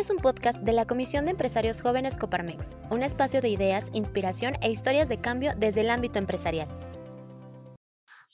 Este es un podcast de la Comisión de Empresarios Jóvenes Coparmex, un espacio de ideas, inspiración e historias de cambio desde el ámbito empresarial.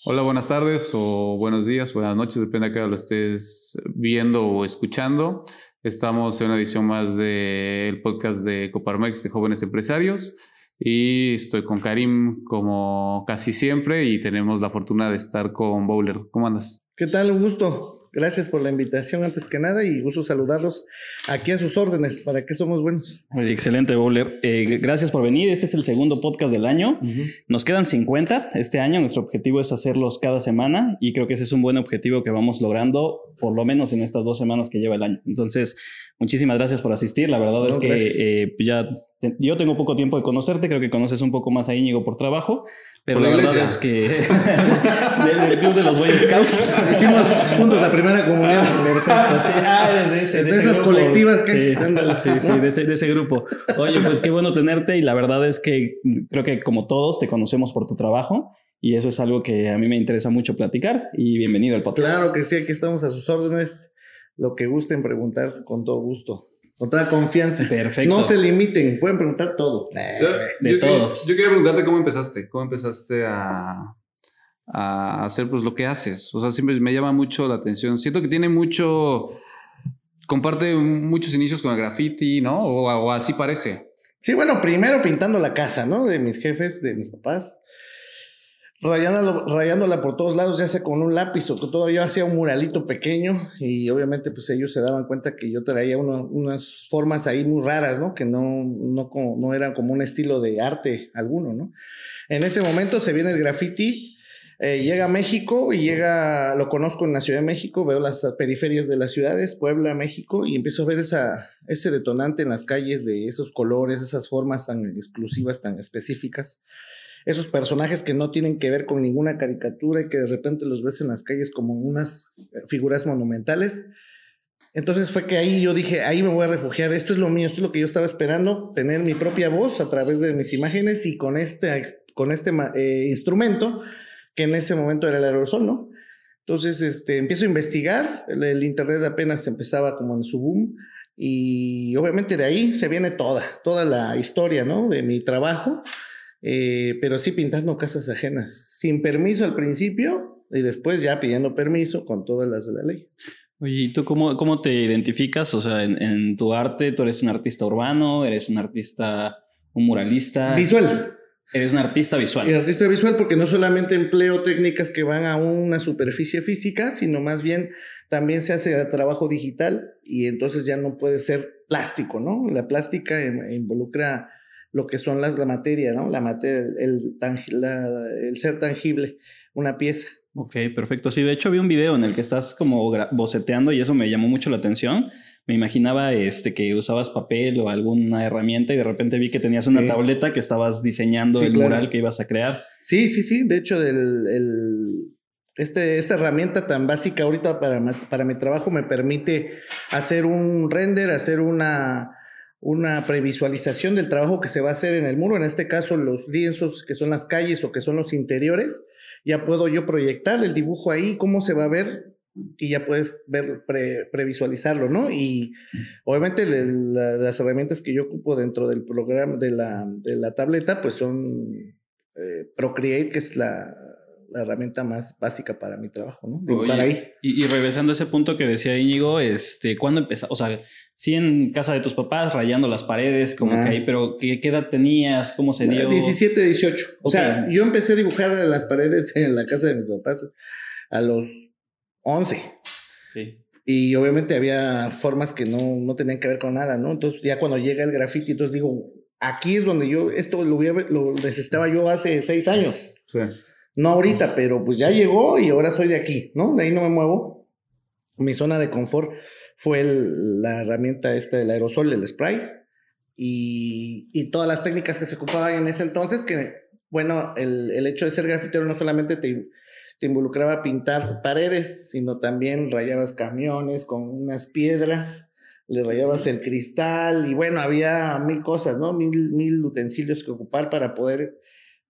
Hola, buenas tardes o buenos días, buenas noches, depende de qué lo estés viendo o escuchando. Estamos en una edición más del podcast de Coparmex de Jóvenes Empresarios y estoy con Karim como casi siempre y tenemos la fortuna de estar con Bowler. ¿Cómo andas? ¿Qué tal? Un gusto. Gracias por la invitación antes que nada y gusto saludarlos aquí a sus órdenes. ¿Para qué somos buenos? Excelente, Bowler. Eh, gracias por venir. Este es el segundo podcast del año. Nos quedan 50 este año. Nuestro objetivo es hacerlos cada semana y creo que ese es un buen objetivo que vamos logrando, por lo menos en estas dos semanas que lleva el año. Entonces, muchísimas gracias por asistir. La verdad es que eh, ya yo tengo poco tiempo de conocerte, creo que conoces un poco más a Íñigo por trabajo, pero la, verdad es que del, club de los Boy Scouts hicimos juntos la primera comunidad. Sí, ah, de, ese, de, esas colectivas que sí, sí, sí, de ese, de ese grupo. Oye, pues qué bueno tenerte y la verdad es que creo que como todos te conocemos por tu trabajo y eso es algo que a mí me interesa mucho platicar y bienvenido al podcast. Claro que sí, aquí estamos a sus órdenes. Lo que gusten preguntar con todo gusto. Con toda confianza. Perfecto. No se limiten, pueden preguntar todo. Yo, de todo. yo quería preguntarte cómo empezaste. ¿Cómo empezaste a, a hacer pues lo que haces? O sea, siempre me llama mucho la atención. Siento que tiene mucho. Comparte muchos inicios con el graffiti, ¿no? O, o así parece. Sí, bueno, primero pintando la casa, ¿no? De mis jefes, de mis papás rayándola, por todos lados, ya sea con un lápiz o todavía hacía un muralito pequeño y obviamente pues ellos se daban cuenta que yo traía unas formas ahí muy raras, ¿no? Que no, no, no eran como un estilo de arte alguno, ¿no? En ese momento se viene el graffiti, eh, llega a México y llega, lo conozco en la Ciudad de México, veo las periferias de las ciudades, Puebla, México, y empiezo a ver esa, ese detonante en las calles de esos colores, esas formas tan exclusivas, tan específicas esos personajes que no tienen que ver con ninguna caricatura y que de repente los ves en las calles como unas figuras monumentales. Entonces fue que ahí yo dije, ahí me voy a refugiar, esto es lo mío, esto es lo que yo estaba esperando, tener mi propia voz a través de mis imágenes y con este, con este eh, instrumento, que en ese momento era el aerosol, ¿no? Entonces este, empiezo a investigar, el, el Internet apenas empezaba como en su boom y obviamente de ahí se viene toda, toda la historia, ¿no? De mi trabajo eh, pero sí pintando casas ajenas, sin permiso al principio y después ya pidiendo permiso con todas las de la ley. Oye, ¿y tú cómo, cómo te identificas? O sea, en, tu arte, ¿tú eres un artista urbano? ¿Eres un artista, un muralista? Visual. Eres un artista visual. Y artista visual porque no solamente empleo técnicas que van a una superficie física, sino más bien también se hace trabajo digital y entonces ya no puede ser plástico, ¿no? La plástica involucra lo que son las, la materia, ¿no? La materia, el, el ser tangible, una pieza. Ok, perfecto. Sí, de hecho vi un video en el que estás como boceteando y eso me llamó mucho la atención. Me imaginaba este, que usabas papel o alguna herramienta y de repente vi que tenías una tableta que estabas diseñando el mural que ibas a crear. Sí, sí, sí. De hecho, el, el, este, esta herramienta tan básica ahorita para, para mi trabajo me permite hacer un render, hacer una una previsualización del trabajo que se va a hacer en el muro, en este caso los lienzos que son las calles o que son los interiores, ya puedo yo proyectar el dibujo ahí, cómo se va a ver y ya puedes ver, previsualizarlo, ¿no? Y obviamente las herramientas que yo ocupo dentro del programa de la, de la tableta, pues son eh, Procreate, que es la, la herramienta más básica para mi trabajo, ¿no? ahí. Y, y, regresando a ese punto que decía Íñigo, este, ¿cuándo empezó? O sea, sí en casa de tus papás, rayando las paredes, como que ahí, pero ¿qué, edad tenías? ¿Cómo se dio? 17, 18. O sea, yo empecé a dibujar las paredes en la casa de mis papás a los 11. Sí. Y obviamente había formas que no, no tenían que ver con nada, ¿no? Entonces ya cuando llega el graffiti, entonces digo, aquí es donde yo, esto lo, lo necesitaba yo hace seis años. Sí. No ahorita, pero pues ya llegó y ahora soy de aquí, ¿no? De ahí no me muevo. Mi zona de confort fue la herramienta esta del aerosol, el spray, y, y, todas las técnicas que se ocupaban en ese entonces, que, bueno, el, el hecho de ser grafitero no solamente te, te involucraba pintar paredes, sino también rayabas camiones con unas piedras, le rayabas el cristal, y bueno, había mil cosas, ¿no? Mil, mil utensilios que ocupar para poder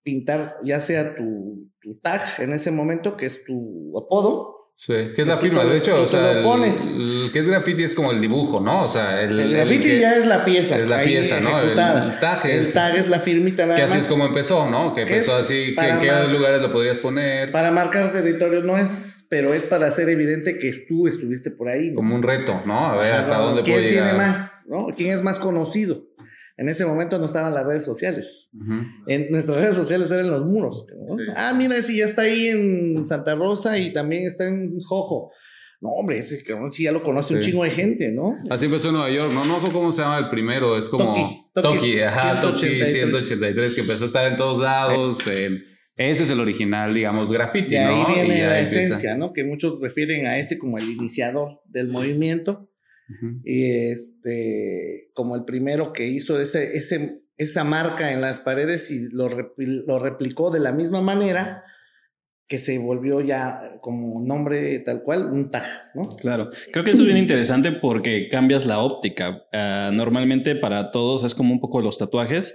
pintar ya sea tu, tu, tag en ese momento, que es tu apodo, Sí, ¿qué es la firma? De hecho, o sea, el, que es graffiti es como el dibujo, ¿no? O sea, el, el graffiti ya es la pieza. Es la pieza, ¿no? El, tag es. El tag es la firmita nada que más. así es como empezó, ¿no? Que empezó así, ¿en qué lugares lo podrías poner? Para marcar territorio no es, pero es para hacer evidente que tú estuviste por ahí. Como un reto, ¿no? A ver hasta dónde puede llegar. ¿Quién tiene más? ¿no? ¿Quién es más conocido? En ese momento no estaban las redes sociales. En nuestras redes sociales eran los muros. Ah, mira, ese ya está ahí en Santa Rosa y también está en Jojo. No, hombre, ese cabrón sí ya lo conoce un chingo de gente, ¿no? Así empezó en Nueva York, ¿no? No cómo se llama el primero, es como Toki, ajá, Toki 183, que empezó a estar en todos lados. ese es el original, digamos, graffiti, de ahí viene la esencia, ¿no? Que muchos refieren a ese como el iniciador del movimiento. Y este, como el primero que hizo ese, ese, esa marca en las paredes y lo, lo replicó de la misma manera que se volvió ya como nombre tal cual, un tag, ¿no? Claro, creo que eso es bien interesante porque cambias la óptica. Ah, normalmente para todos es como un poco los tatuajes,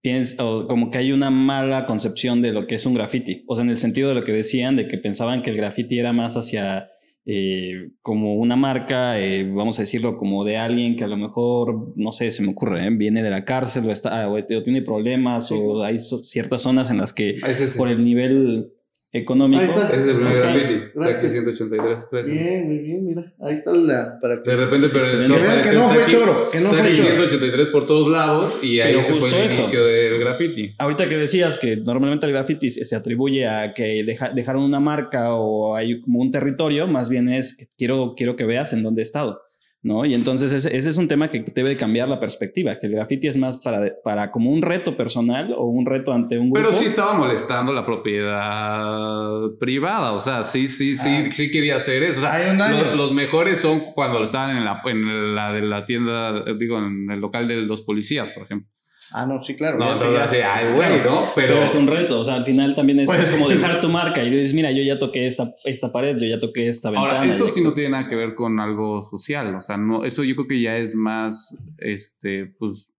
piensa, como que hay una mala concepción de lo que es un graffiti, o sea, en el sentido de lo que decían, de que pensaban que el graffiti era más hacia eh, como una marca, eh, vamos a decirlo, como de alguien que a lo mejor, no sé, se me ocurre, ¿eh? viene de la cárcel o, está, o, tiene problemas o hay ciertas zonas en las que por el nivel económico. Ese es el primer graffiti. Taxi 183. Bien, muy bien, mira. Ahí está la. Para que, de repente, pero eso que no fue choro. Que no fue 183 por todos lados y ahí se fue el inicio del graffiti. Ahorita que decías que normalmente el graffiti se atribuye a que dejaron una marca o hay como un territorio, más bien es que quiero, quiero que veas en dónde he estado. ¿No? Y entonces ese, es un tema que debe cambiar la perspectiva, que el graffiti es más para, para como un reto personal o un reto ante un grupo. Pero sí estaba molestando la propiedad privada, o sea, sí, sí, sí, ah. sí quería hacer eso. O sea, los, mejores son cuando lo estaban en la, en la de la tienda, digo, en el local de los policías, por ejemplo. Ah, no, sí, claro. No, ay, güey, ¿no? Pero... es un reto, o sea, al final también es, pues, como dejar tu marca y dices, mira, yo ya toqué esta, esta pared, yo ya toqué esta ventana. Ahora, eso sí no tiene nada que ver con algo social, o sea, no, eso yo creo que ya es más, este, pues,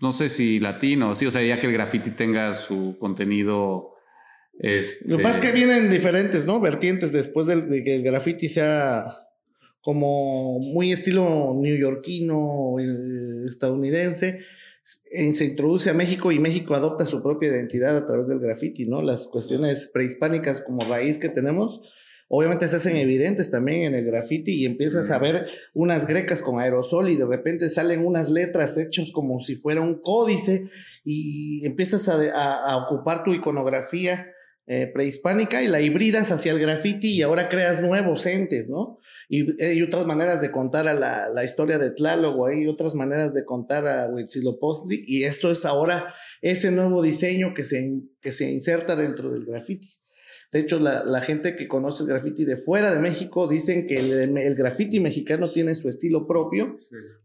no sé si latino, sí, o sea, ya que el graffiti tenga su contenido... Este... Lo que pasa es que vienen diferentes, ¿no? Vertientes después de, que el graffiti sea como muy estilo neoyorquino, eh, estadounidense se introduce a México y México adopta su propia identidad a través del graffiti, ¿no? Las cuestiones prehispánicas como raíz que tenemos, obviamente se hacen evidentes también en el graffiti y empiezas a ver unas grecas con aerosol y de repente salen unas letras hechos como si fuera un códice y empiezas a, ocupar tu iconografía eh, prehispánica y la hibridas hacia el graffiti y ahora creas nuevos entes, ¿no? Y hay otras maneras de contar a la, la historia de Tlaloc, hay otras maneras de contar a Huitzilopochtli, y esto es ahora ese nuevo diseño que se, que se inserta dentro del graffiti. De hecho, la, la, gente que conoce el graffiti de fuera de México dicen que el, el graffiti mexicano tiene su estilo propio,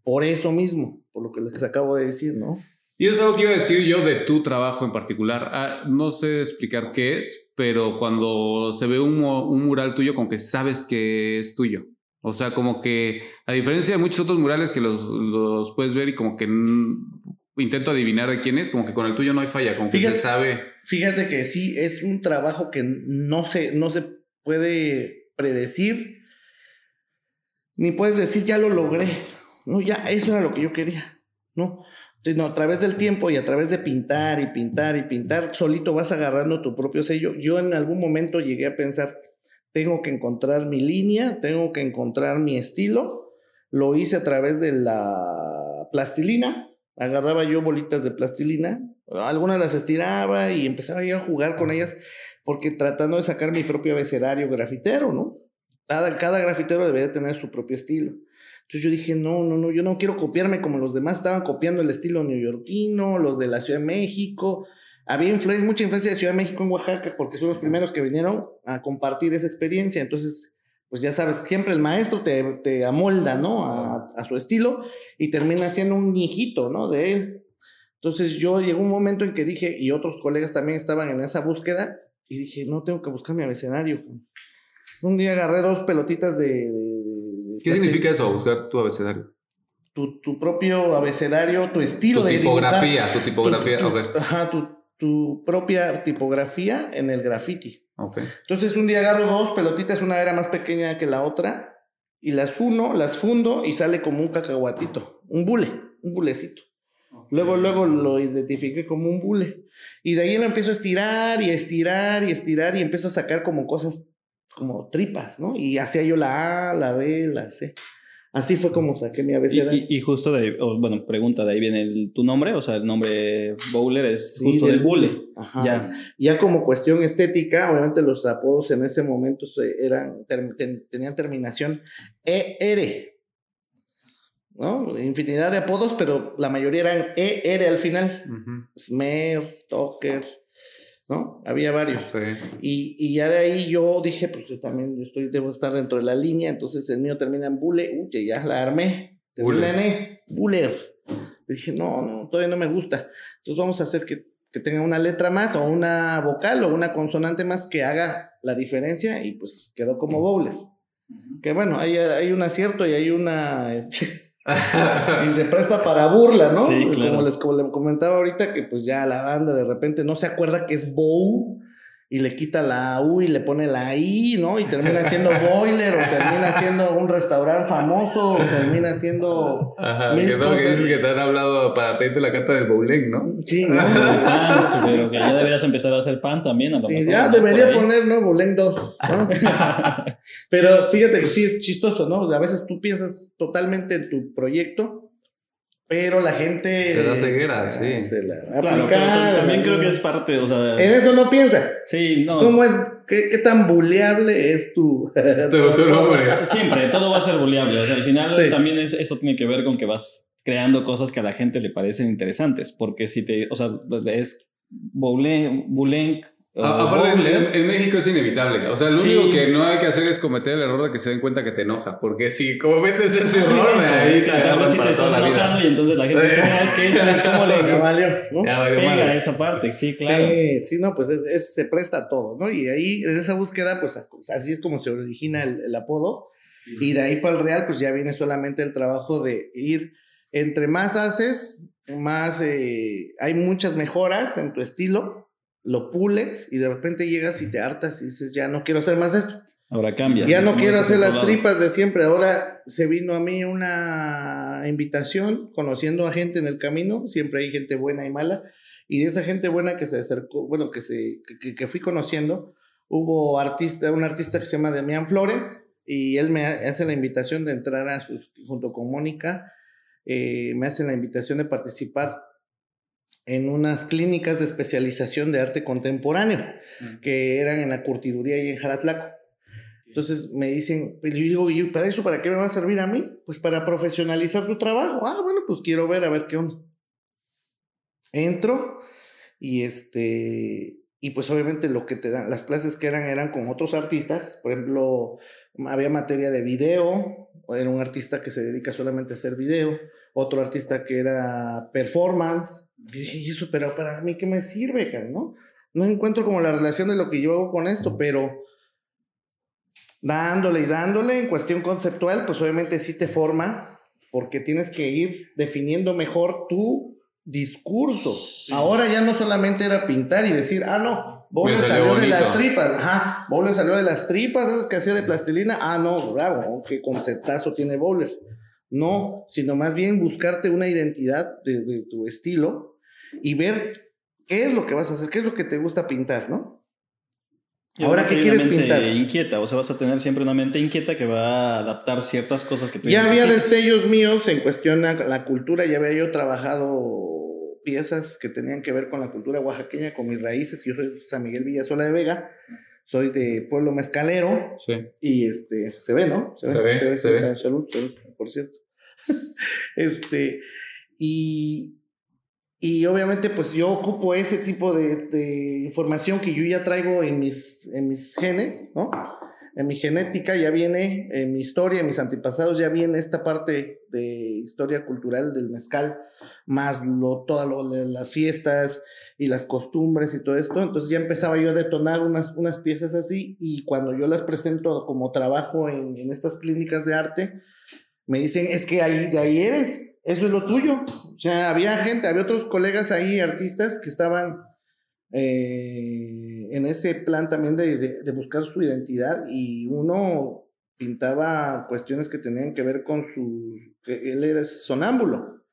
por eso mismo, por lo que les acabo de decir, ¿no? Y es algo que iba a decir yo de tu trabajo en particular. Ah, no sé explicar qué es, pero cuando se ve un, un, mural tuyo, como que sabes que es tuyo. O sea, como que a diferencia de muchos otros murales que los, puedes ver y como que intento adivinar de quién es, como que con el tuyo no hay falla, como que se sabe. Fíjate que sí, es un trabajo que no se, no se puede predecir, ni puedes decir ya lo logré. No, ya, eso era lo que yo quería, ¿no? Sino a través del tiempo y a través de pintar y pintar y pintar, solito vas agarrando tu propio sello. Yo en algún momento llegué a pensar, tengo que encontrar mi línea, tengo que encontrar mi estilo. Lo hice a través de la plastilina. Agarraba yo bolitas de plastilina, algunas las estiraba y empezaba yo a jugar con ellas porque tratando de sacar mi propio abecedario grafitero, ¿no? Cada, cada grafitero debe tener su propio estilo. Entonces yo dije, no, no, no, yo no quiero copiarme como los demás estaban copiando el estilo neoyorquino, los de la Ciudad de México, había influencia, mucha influencia de Ciudad de México en Oaxaca porque son los primeros que vinieron a compartir esa experiencia. Entonces, pues ya sabes, siempre el maestro te, te amolda, ¿no? A, a, su estilo y termina siendo un hijito, ¿no? De él. Entonces yo llegó un momento en que dije, y otros colegas también estaban en esa búsqueda, y dije, no, tengo que buscar mi abecedario. Un día agarré dos pelotitas de... ¿Qué significa eso, buscar tu abecedario? Tu, tu propio abecedario, tu estilo tu de tipografía, tu tipografía, Ajá, tu, tu propia tipografía en el graffiti. Ok. Entonces un día agarro dos pelotitas, una era más pequeña que la otra, y las uno, las fundo y sale como un cacahuatito, un bule, un bulecito. Luego, luego lo identifiqué como un bule. Y de ahí lo empiezo a estirar y a estirar y a estirar y empiezo a sacar como cosas, como tripas, ¿no? Y hacía yo la A, la B, la C. Así fue como saqué mi Y, abecedario. y- y justo de ahí, bueno, pregunta, de ahí viene el- tu nombre, o sea, el nombre Bowler es Sí, justo del bule. Ajá. Ya. Ya como cuestión estética, obviamente los apodos en ese momento se- eran, ter- ten- tenían terminación ER. ¿No? Infinidad de apodos, pero la mayoría eran ER al final. Ujú. Smer, Toker, ¿no? Había varios. Y, y ya de ahí yo dije, pues yo también estoy, debo estar dentro de la línea, entonces el mío termina en Bule, uy, ya la armé, termina en E, Buller. Dije, no, no, todavía no me gusta. Entonces vamos a hacer que, que tenga una letra más o una vocal o una consonante más que haga la diferencia y pues quedó como Bowler. Que bueno, hay, hay un acierto y hay una... este, y se presta para burla, ¿no? Sí, claro. Como les como le comentaba ahorita, que pues ya la banda de repente no se acuerda que es Bow y le quita la U y le pone la I, ¿no? Y termina siendo boiler o termina siendo un restaurante famoso o termina siendo... Ajá, Mil que no, que dices que te han hablado para pedirte la carta del bowling, ¿no? Sí, ¿no? Ah, pero que ya deberías empezar a hacer pan también. A lo Sí, mejor, ya ¿no? debería poner, ¿no? Bolén 2. ¿no? Pero fíjate que sí es chistoso, ¿no? A veces tú piensas totalmente en tu proyecto, pero la gente. Te da ceguera, sí. Te la Claro, aplicar, también creo que es parte, o sea... En eso no piensas. Sí, no. ¿Cómo es? ¿Qué, qué tan buleable es tu. Tu, tu nombre. Siempre, todo va a ser buleable. O sea, al final Sí. también es- eso tiene que ver con que vas creando cosas que a la gente le parecen interesantes. Porque si te, o sea, es boule, bulenk. A- Aparte, en, en México es inevitable. O sea, lo Sí. único que no hay que hacer es cometer el error de que se den cuenta que te enoja. Porque si cometes ese error, Eso, ahí es te que agarras si te para estás toda la enojando vida. y entonces la gente dice, es que es cómo Ya le valió, ¿no? Ya valió pega madre. esa parte. Sí, claro. Sí, sí, no, pues es- es- se presta a todo, ¿no? Y ahí, en esa búsqueda, pues así es como se origina el, el apodo. Y de ahí para el real, pues ya viene solamente el trabajo de ir, entre más haces, más eh, hay muchas mejoras en tu estilo, lo pules y de repente llegas y te hartas y dices, ya no quiero hacer más esto. Ahora cambia. Ya no quiero hacer las tripas de siempre. Ahora se vino a mí una invitación, conociendo a gente en el camino. Siempre hay gente buena y mala. Y de esa gente buena que se acercó, bueno, que, se, que- que, fui conociendo, hubo artista, un artista que se llama Demián Flores. Y él me ha- hace la invitación de entrar a sus, junto con Mónica, eh, me hace la invitación de participar en unas clínicas de especialización de arte contemporáneo, Mm. que eran en la curtiduría y en Jaratlaco. Entonces me dicen, pero yo digo, ¿y para eso para qué me va a servir a mí? Pues para profesionalizar tu trabajo. Ah, bueno, pues quiero ver a ver qué onda. Entro y este y pues obviamente lo que te dan las clases que eran eran con otros artistas, por ejemplo, había materia de video, era un artista que se dedica solamente a hacer video, otro artista que era performance. Yo dije, ¿y eso pero para mí qué me sirve, cara, no? No encuentro como la relación de lo que yo hago con esto, pero dándole y dándole en cuestión conceptual, pues obviamente sí te forma, porque tienes que ir definiendo mejor tu discurso. Ahora ya no solamente era pintar y decir, ah, no, Bob le salió salió de las tripas, ajá, Bob le salió de las tripas, esas que hacía de plastilina, ah, no, bravo, qué conceptazo tiene Bowler. No, sino más bien buscarte una identidad de, de tu estilo y ver qué es lo que vas a hacer, qué es lo que te gusta pintar, ¿no? Y Ahora, ¿qué quieres una mente pintar? Inquieta, o sea, vas a tener siempre una mente inquieta que va a adaptar ciertas cosas que tú Ya había destellos míos en cuestión a la cultura, ya había yo trabajado piezas que tenían que ver con la cultura oaxaqueña, con mis raíces. Yo soy San Miguel Villasola de Vega, soy de pueblo mezcalero Sí. y este, se ve, ¿no? Se ve, se sí, ve. Salud, salud, por cierto. este, y, y obviamente pues yo ocupo ese tipo de, de información que yo ya traigo en mis, en mis genes, ¿no? En mi genética ya viene, en mi historia, en mis antepasados ya viene esta parte de historia cultural del mezcal, más lo, todas las fiestas y las costumbres y todo esto. Entonces ya empezaba yo a detonar unas, unas piezas así y cuando yo las presento como trabajo en, en estas clínicas de arte, me dicen, es que ahí, de ahí eres, eso es lo tuyo. O sea, había gente, había otros colegas ahí, artistas, que estaban eh, en ese plan también de, de, buscar su identidad y uno pintaba cuestiones que tenían que ver con su, que él era sonámbulo.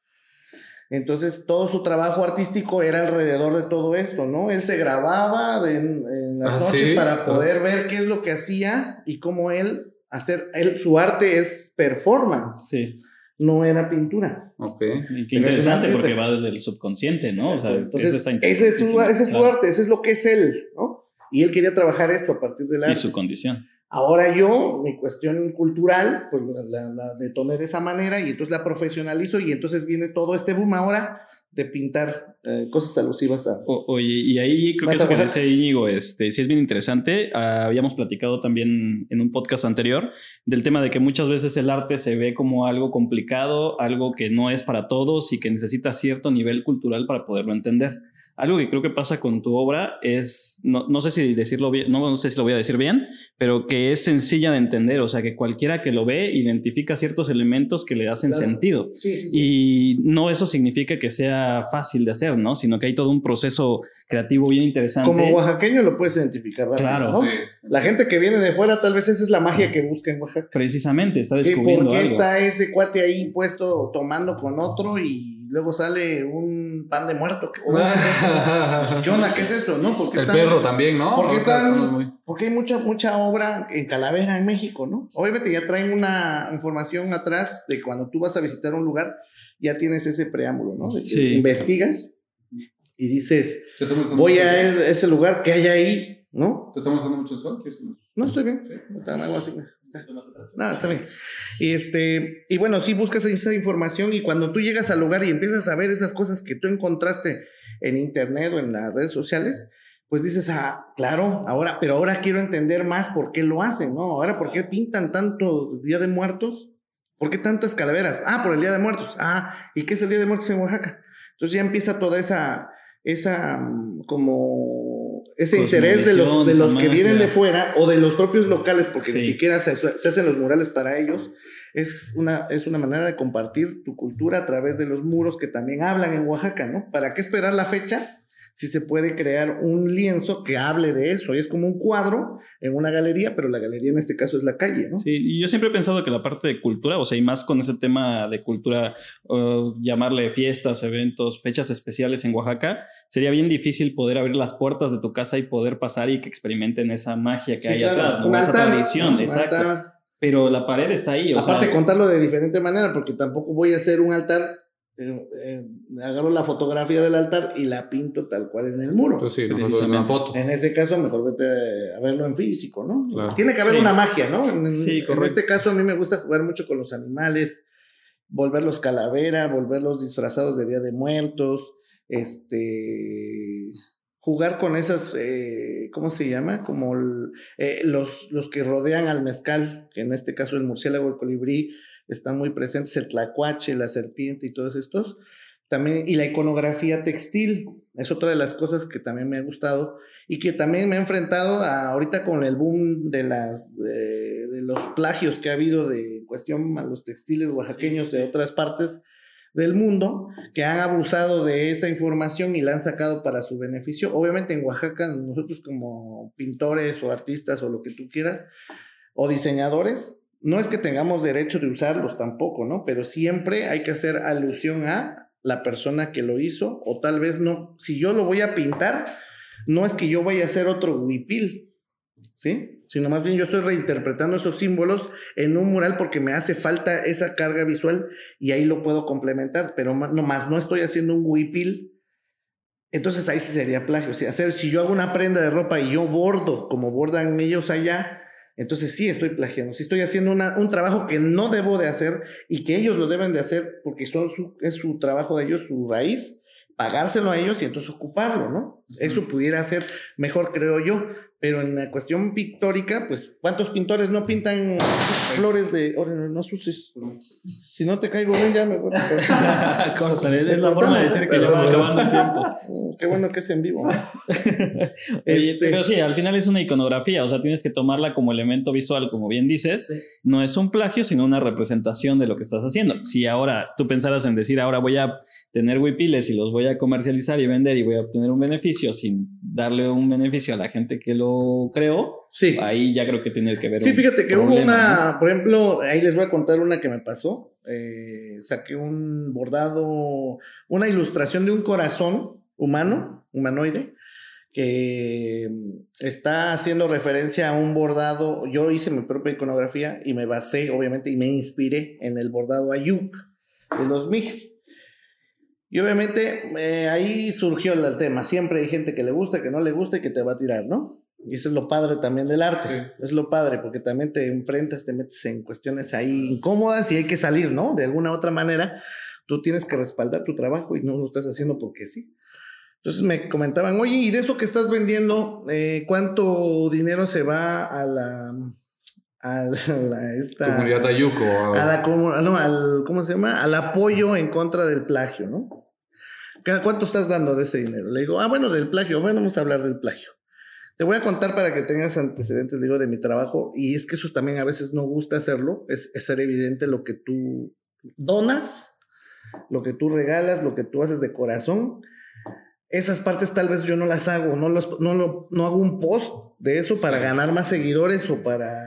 Entonces todo su trabajo artístico era alrededor de todo esto, ¿no? Él se grababa en las ah, noches para ah. poder ver qué es lo que hacía y cómo él hacer, él, su arte es performance. Sí no era pintura. Ok. Y qué interesante porque va desde el subconsciente, ¿no? O sea, Entonces, eso está ese es, su, ese es su arte, ese es lo que es él, ¿no? Y él quería trabajar esto a partir del arte. Y su condición. Ahora yo, mi cuestión cultural, pues la, la, detoné de esa manera y entonces la profesionalizo y entonces viene todo este boom ahora de pintar eh, cosas alusivas a... oye, y ahí creo que eso que dice Íñigo, este, sí es bien interesante. Ah, habíamos platicado también en un podcast anterior del tema de que muchas veces el arte se ve como algo complicado, algo que no es para todos y que necesita cierto nivel cultural para poderlo entender. Algo que creo que pasa con tu obra es, no, no sé si decirlo bien, no, no, sé si lo voy a decir bien, pero que es sencilla de entender, o sea, que cualquiera que lo ve identifica ciertos elementos que le hacen sentido. Y no eso significa que sea fácil de hacer, ¿no? Sino que hay todo un proceso creativo bien interesante. Como oaxaqueño lo puedes identificar claro. ¿no? La gente que viene de fuera, tal vez esa es la magia que busca en Oaxaca. Precisamente, está descubriendo ¿Por qué está ese cuate ahí puesto tomando con otro y luego sale un pan de muerto? ¿Qué onda? ¿Qué es eso? ¿No? Porque El perro también, ¿no? Porque, están, porque hay mucha, mucha obra en Calavera, en México, ¿no? Obviamente ya traen una información atrás de cuando tú vas a visitar un lugar, ya tienes ese preámbulo, ¿no? sí. Investigas y dices, voy a ese lugar que hay ahí, ¿no? ¿Te estamos dando mucho sol? No, estoy bien. Nada, está bien. Y, este, y bueno, sí buscas esa información y cuando tú llegas al lugar y empiezas a ver esas cosas que tú encontraste en internet o en las redes sociales, pues dices, ah, claro, ahora, pero ahora quiero entender más por qué lo hacen, ¿no? Ahora, ¿por qué pintan tanto Día de Muertos? ¿Por qué tantas calaveras? Ah, por el Día de Muertos. Ah, ¿y qué es el Día de Muertos en Oaxaca? Entonces ya empieza toda esa, esa mm, como ese interés de los, de los que vienen de fuera o de los propios locales, porque ni siquiera se, se, hacen los murales para ellos, es una, es una manera de compartir tu cultura a través de los muros que también hablan en Oaxaca, ¿no? ¿Para qué esperar la fecha? Si se puede crear un lienzo que hable de eso. Y es como un cuadro en una galería, pero la galería en este caso es la calle, ¿no? Sí, y yo siempre he pensado que la parte de cultura, o sea, y más con ese tema de cultura, llamarle fiestas, eventos, fechas especiales en Oaxaca, sería bien difícil poder abrir las puertas de tu casa y poder pasar y que experimenten esa magia que hay atrás, ¿no? esa tradición, exacto. Pero la pared está ahí. O Aparte, contarlo de diferente manera, porque tampoco voy a hacer un altar eh, eh, agarro la fotografía del altar y la pinto tal cual en el muro. Pues foto. En ese caso, mejor vete a verlo en físico, ¿no? Tiene que haber una magia, ¿no? En, en este caso, a mí me gusta jugar mucho con los animales, volverlos calavera, volverlos disfrazados de Día de Muertos, este jugar con esas, eh, ¿cómo se llama? Como eh, los, los que rodean al mezcal, que en este caso el murciélago, el colibrí, están muy presentes, el tlacuache, la serpiente y todos estos. También, y la iconografía textil, es otra de las cosas que también me ha gustado y que también me he enfrentado ahorita con el boom de, las, eh, de los plagios que ha habido de cuestión a los textiles oaxaqueños de otras partes del mundo que han abusado de esa información y la han sacado para su beneficio. Obviamente en Oaxaca nosotros como pintores o artistas o lo que tú quieras o diseñadores, no es que tengamos derecho de usarlos tampoco, ¿no? Pero siempre hay que hacer alusión a la persona que lo hizo o tal vez no, si yo lo voy a pintar, no es que yo vaya a hacer otro huipil, ¿sí? Sino más bien yo estoy reinterpretando esos símbolos en un mural porque me hace falta esa carga visual y ahí lo puedo complementar, pero no más no estoy haciendo un huipil. Entonces ahí sí sería plagio. O hacer, si yo hago una prenda de ropa y yo bordo como bordan ellos allá, entonces sí estoy plagiando, sí estoy haciendo un trabajo que no debo de hacer y que ellos lo deben de hacer porque son es su trabajo de ellos, su raíz, pagárselo a ellos y entonces ocuparlo, ¿no? Eso pudiera ser mejor, creo yo, pero en la cuestión pictórica, pues, ¿cuántos pintores no pintan flores de... Ahora, no, asustes. Si no te caigo bien, ya me voy a... es la forma de decir que ya va acabando el tiempo. Qué bueno que es en vivo. este... Pero sí, al final es una iconografía, o sea, tienes que tomarla como elemento visual, como bien dices. No es un plagio, sino una representación de lo que estás haciendo. Si ahora tú pensaras en decir, ahora voy a tener huipiles y los voy a comercializar y vender y voy a obtener un beneficio sin darle un beneficio a la gente que lo creó, Sí. ahí ya creo que tiene que ver Sí, un fíjate que hubo una, por ejemplo, ahí les voy a contar una que me pasó. Eh, saqué un bordado, una ilustración de un corazón humano, humanoide, que está haciendo referencia a un bordado. Yo hice mi propia iconografía y me basé, obviamente, y me inspiré en el bordado Ayuk de los Mijes. Y obviamente eh, ahí surgió el tema. Siempre hay gente que le gusta, que no le gusta y que te va a tirar, ¿no? Y eso es lo padre también del arte. Es lo padre, porque también te enfrentas, te metes en cuestiones ahí incómodas y hay que salir, ¿no? De alguna otra manera, tú tienes que respaldar tu trabajo y no lo estás haciendo porque sí. Entonces me comentaban, oye, ¿y de eso que estás vendiendo, eh, cuánto dinero se va a la... A la esta, Comunidad Ayuco. a la comu- no, al, ¿cómo se llama? Al apoyo en contra del plagio, ¿no? ¿Qué- ¿Cuánto estás dando de ese dinero? Le digo, ah, bueno, del plagio, bueno, vamos a hablar del plagio. Te voy a contar para que tengas antecedentes, digo, de mi trabajo, y es que eso también a veces no gusta hacerlo, es, es ser evidente lo que tú donas, lo que tú regalas, lo que tú haces de corazón. Esas partes tal vez yo no las hago, no, los, no, lo- no hago un post de eso para ganar más seguidores o para,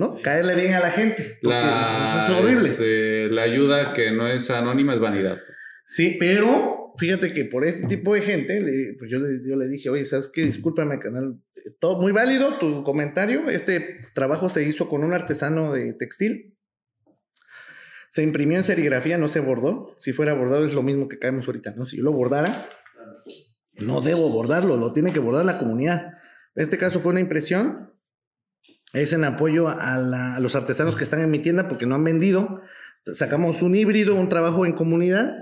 ¿no? Caerle bien a la gente. porque La, es horrible. este, la ayuda que no es anónima es vanidad. Sí, pero fíjate que por este tipo de gente, le- pues yo le, yo le dije, oye, ¿sabes qué? Discúlpame, canal. Todo muy válido tu comentario. Este trabajo se hizo con un artesano de textil. Se imprimió en serigrafía, no se bordó. Si fuera bordado es lo mismo que caemos ahorita, ¿no? Si yo lo bordara, no debo bordarlo, lo tiene que bordar la comunidad. En este caso fue una impresión. Es en apoyo a, la- a los artesanos que están en mi tienda porque no han vendido. Sacamos un híbrido, un trabajo en comunidad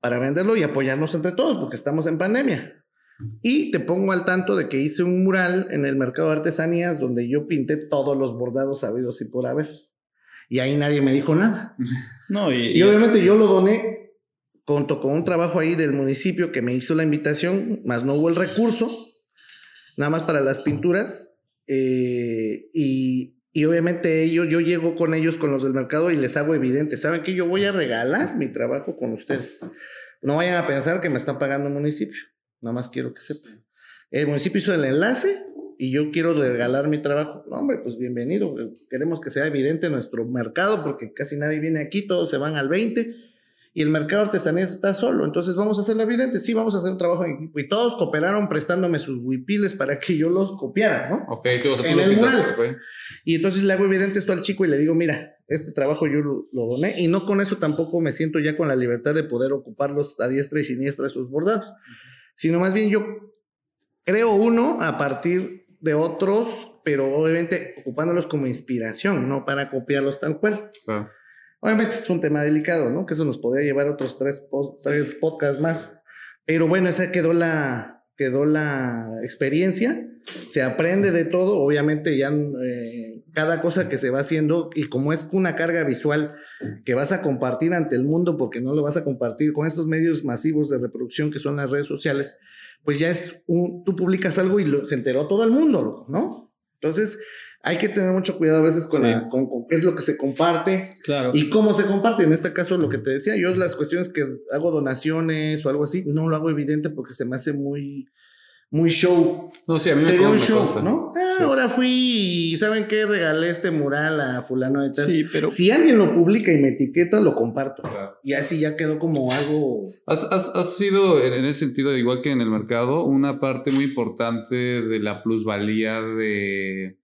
para venderlo y apoyarnos entre todos porque estamos en pandemia. Y te pongo al tanto de que hice un mural en el mercado de artesanías donde yo pinté todos los bordados sabidos y por haber. Y ahí nadie me dijo nada. No, y, Y obviamente yo lo doné junto con un trabajo ahí del municipio que me hizo la invitación, más no hubo el recurso, nada más para las pinturas. Eh, y, y obviamente ellos, yo llego con ellos, con los del mercado, y les hago evidente, ¿saben que Yo voy a regalar mi trabajo con ustedes. No vayan a pensar que me están pagando el municipio, nada más quiero que sepan. El municipio hizo el enlace y yo quiero regalar mi trabajo. Hombre, pues bienvenido. Queremos que sea evidente nuestro mercado porque casi nadie viene aquí, todos se van al 20 y el mercado artesanías está solo. Entonces vamos a hacerlo evidente. Sí, vamos a hacer un trabajo en equipo. Y todos cooperaron prestándome sus huipiles para que yo los copiara, ¿no? Ok, tú, En el mural. Y entonces le hago evidente esto al chico y le digo, mira, este trabajo yo lo, lo doné y no con eso tampoco me siento ya con la libertad de poder ocuparlos a diestra y siniestra esos bordados, sino más bien yo creo uno a partir de otros, pero obviamente ocupándolos como inspiración, no para copiarlos tal cual. Claro. Obviamente es un tema delicado, ¿no? Que eso nos podría llevar otros tres, tres podcasts más. Pero bueno, esa quedó la, quedó la experiencia. Se aprende de todo. Obviamente ya eh, cada cosa que se va haciendo y como es una carga visual que vas a compartir ante el mundo porque no lo vas a compartir con estos medios masivos de reproducción que son las redes sociales, pues ya es un, tú publicas algo y lo- se enteró todo el mundo, ¿no? Entonces hay que tener mucho cuidado a veces con, Sí. la- con- con qué es lo que se comparte. claro. ¿Y cómo se comparte? En este caso, lo que te decía, yo las cuestiones que hago donaciones o algo así, no lo hago evidente porque se me hace muy, muy show. No, sí, a mí me Sería un me show, consta. ¿no? Ah, Sí. ahora fui y ¿saben qué? Regalé este mural a fulano de tal. sí, pero Si alguien lo publica y me etiqueta, lo comparto. Claro. Y así ya quedó como algo... Has, has- has sido, en ese sentido, igual que en el mercado, una parte muy importante de la plusvalía de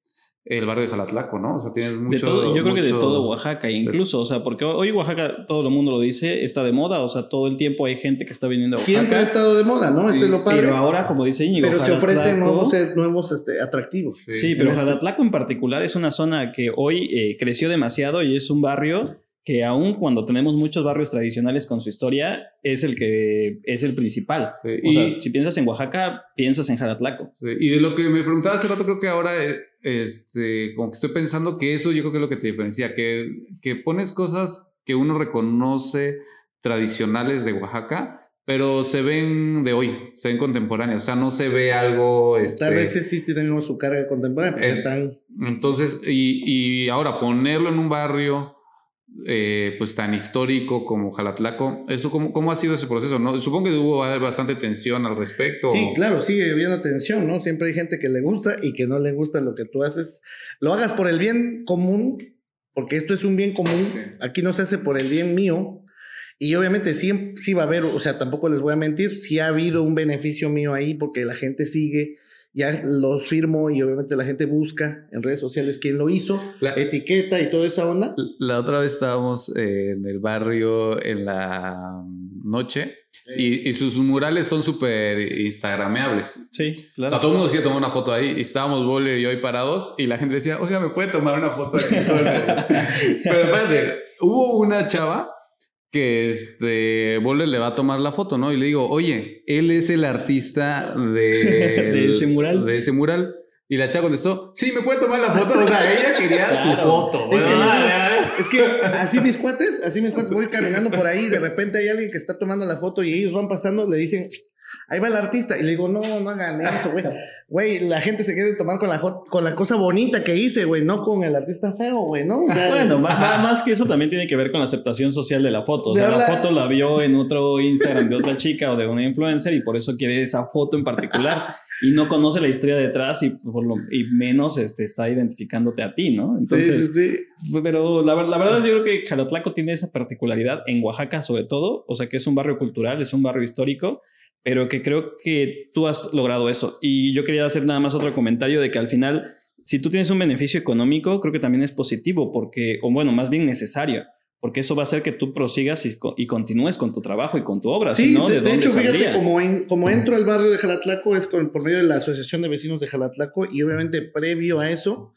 el barrio de Jalatlaco, ¿no? O sea, tienes de mucho... todo, yo creo que de todo Oaxaca, incluso, o sea, porque hoy Oaxaca, todo el mundo lo dice, está de moda, o sea, todo el tiempo hay gente que está viniendo a Oaxaca. Siempre ha estado de moda, ¿no? Eso Sí, es lo padre. Pero ahora, como dice Íñigo, Pero se ofrecen nuevos, nuevos este, atractivos. Sí, pero En este- Jalatlaco en particular es una zona que hoy eh, creció demasiado y es un barrio que aún cuando tenemos muchos barrios tradicionales con su historia, es el que es el principal. Sí, O sea, y- si piensas en Oaxaca, piensas en Jalatlaco. Sí, Y de lo que me preguntaba hace rato, creo que ahora, eh, este, como que estoy pensando que eso yo creo que es lo que te diferencia, que, que pones cosas que uno reconoce tradicionales de Oaxaca, pero se ven de hoy, se ven contemporáneas, o sea, no se ve algo... Este, Tal vez existe también su carga contemporánea, pero ya Eh, están... Entonces, y, y ahora ponerlo en un barrio eh, pues tan histórico como Jalatlaco. ¿Eso cómo, cómo ha sido ese proceso? ¿no? Supongo que hubo bastante tensión al respecto. Sí, claro, sigue habiendo tensión, ¿no? Siempre hay gente que le gusta y que no le gusta lo que tú haces. Lo hagas por el bien común, porque esto es un bien común. Aquí no se hace por el bien mío. Y obviamente sí, sí va a haber, o sea, tampoco les voy a mentir, sí ha habido un beneficio mío ahí porque la gente sigue ya los firmo y obviamente la gente busca en redes sociales quién lo hizo, la etiqueta y toda esa onda. La otra vez estábamos en el barrio en la noche y, sus murales son súper instagrameables. Sí, claro. O sea, todo el mundo decía tomar una foto ahí y estábamos Boller y yo ahí parados y la gente decía, oiga, ¿me puede tomar una foto aquí? Pero espérate, hubo una chava que este Boller le va a tomar la foto, ¿no? Y le digo, oye, él es el artista de, ese mural. De ese mural. Y la chava contestó, sí, me puede tomar la foto. O sea, ella quería su foto. Es, que, así mis cuates, así mis cuates, voy caminando por ahí, de repente hay alguien que está tomando la foto y ellos van pasando, le dicen, ahí va el artista. Y le digo, no, no hagan eso, güey. Güey, la gente se quiere tomar con la, con la cosa bonita que hice, güey, no con el artista feo, güey, ¿no? bueno, más, que eso también tiene que ver con la aceptación social de la foto. O sea, la foto la vio en otro Instagram de otra chica o de una influencer y por eso quiere esa foto en particular y no conoce la historia detrás y, por lo, y menos este, está identificándote a ti, ¿no? Entonces, sí, sí, pero la, la, verdad es yo creo que Jalotlaco tiene esa particularidad en Oaxaca sobre todo, o sea que es un barrio cultural, es un barrio histórico pero que creo que tú has logrado eso. Y yo quería hacer nada más otro comentario de que al final, si tú tienes un beneficio económico, creo que también es positivo, porque, o bueno, más bien necesario, porque eso va a hacer que tú prosigas y, continúes con tu trabajo y con tu obra. Sí, ¿de, de, hecho, fíjate, como, como entro al barrio de Jalatlaco es por medio de la Asociación de Vecinos de Jalatlaco y obviamente previo a eso,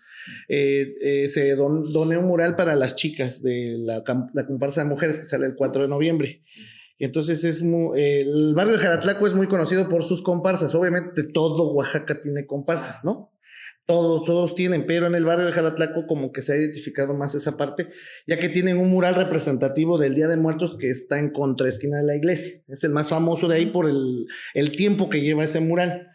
eh, eh, se doné un mural para las chicas de la, la, comparsa de mujeres que sale el 4 de noviembre. Y entonces es muy, el barrio de Jaratlaco es muy conocido por sus comparsas. Obviamente todo Oaxaca tiene comparsas, ¿no? Todos, todos tienen, pero en el barrio de Jalatlaco como que se ha identificado más esa parte, ya que tienen un mural representativo del Día de Muertos que está en contraesquina de la iglesia. Es el más famoso de ahí por el, el tiempo que lleva ese mural.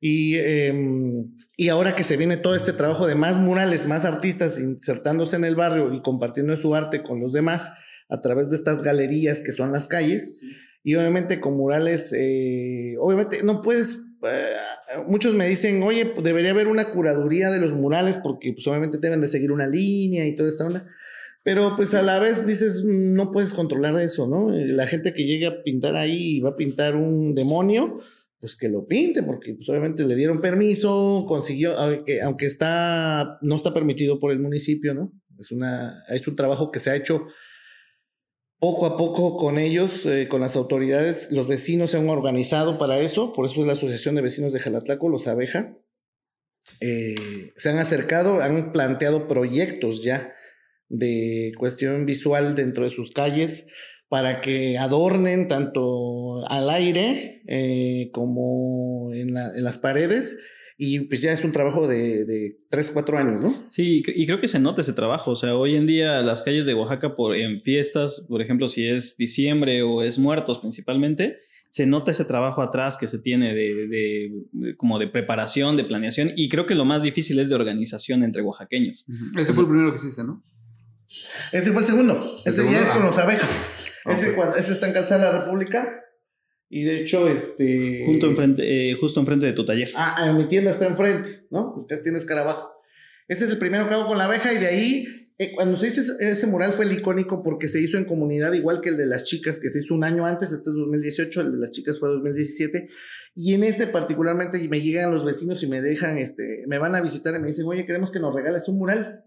Y, em, y ahora que se viene todo este trabajo de más murales, más artistas insertándose en el barrio y compartiendo su arte con los demás, a través de estas galerías que son las calles. Y obviamente con murales, eh, obviamente no puedes, eh, muchos me dicen, oye, pues, debería haber una curaduría de los murales porque pues obviamente deben de seguir una línea y toda esta onda. Pero pues a la vez dices, no puedes controlar eso, ¿no? Eh, la gente que llega a pintar ahí y va a pintar un demonio, pues que lo pinte, porque pues obviamente le dieron permiso, consiguió, aunque, aunque está, no está permitido por el municipio, ¿no? Es, una, es un trabajo que se ha hecho poco a poco con ellos, eh, con las autoridades, los vecinos se han organizado para eso, por eso es la Asociación de Vecinos de Jalatlaco, los Abeja. Eh, se han acercado, han planteado proyectos ya de cuestión visual dentro de sus calles para que adornen tanto al aire eh, como en, en las paredes y pues ya es un trabajo de, de 3, 4 años, ¿no? Sí, y creo que se nota ese trabajo. O sea, hoy en día las calles de Oaxaca por, en fiestas, por ejemplo, si es diciembre o es muertos principalmente, se nota ese trabajo atrás que se tiene de, de, como de preparación, de planeación. Y creo que lo más difícil es de organización entre oaxaqueños. Ese fue el primero que hiciste, ¿no? Ese fue el segundo. ese ya es con los abejas. ese, cuando, ese está en Calzada de la República. Y de hecho, este. Junto enfrente, eh, justo enfrente de tu taller. Ah, mi tienda está enfrente, ¿no? Usted tiene escarabajo. Ese es el primero que hago con la abeja y de ahí, eh, cuando se hizo ese, mural fue el icónico porque se hizo en comunidad, igual que el de las chicas, que se hizo un año antes, este es 2018, el de las chicas fue 2017. Y en este particularmente me llegan los vecinos y me dejan, este, me van a visitar y me dicen, oye, queremos que nos regales un mural.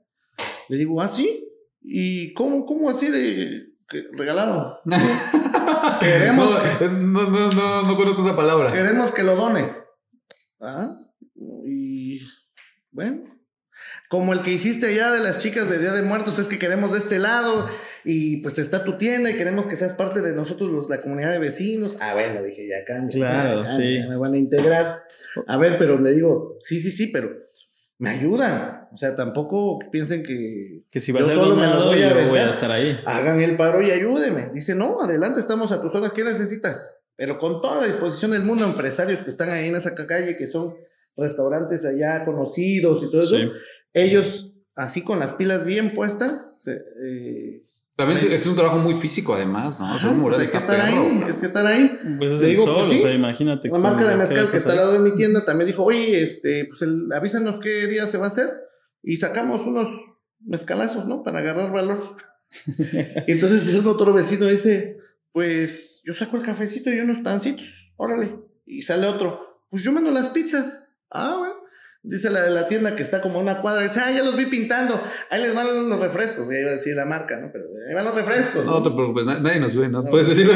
Le digo, ¿ah, sí? ¿Y cómo, cómo así de regalado? Queremos. No, no, no, no, conozco esa palabra. Queremos que lo dones. ¿Ah? Y. Bueno. Como el que hiciste allá de las chicas de Día de Muertos, es que queremos de este lado y pues está tu tienda y queremos que seas parte de nosotros, los, la comunidad de vecinos. Ah, bueno, dije, ya cambia. Claro, sí. me van a integrar. A ver, pero le digo, sí, sí, sí, pero me ayudan. O sea, tampoco piensen que, que si vas a solo me lo voy a, voy a estar ahí. Hagan el paro y ayúdeme. Dice, no, adelante, estamos a tus horas, ¿qué necesitas? Pero con toda la disposición del mundo, empresarios que están ahí en esa calle, que son restaurantes allá conocidos y todo eso, ellos, así con las pilas bien puestas, eh, También es, es un trabajo muy físico, además, ¿no? Ajá, mural pues hay que estar perro. ahí, es que estar ahí. Pues es Te el digo, sol, pues sí. o sea, imagínate. La marca de mezcal que está al lado de mi tienda también dijo, oye, este, pues el, avísanos qué día se va a hacer y sacamos unos mezcalazos, ¿no? Para agarrar valor. y entonces dice un otro vecino, dice, pues yo saco el cafecito y unos pancitos, órale. Y sale otro, pues yo mando las pizzas. Ah, bueno. Dice la de la tienda que está como una cuadra, dice, ah, ya los vi pintando, ahí les van los refrescos, ya iba a decir la marca, ¿no? Pero ahí van los refrescos. No te preocupes, na- nadie nos ve, ¿no? No. Puedes más bien,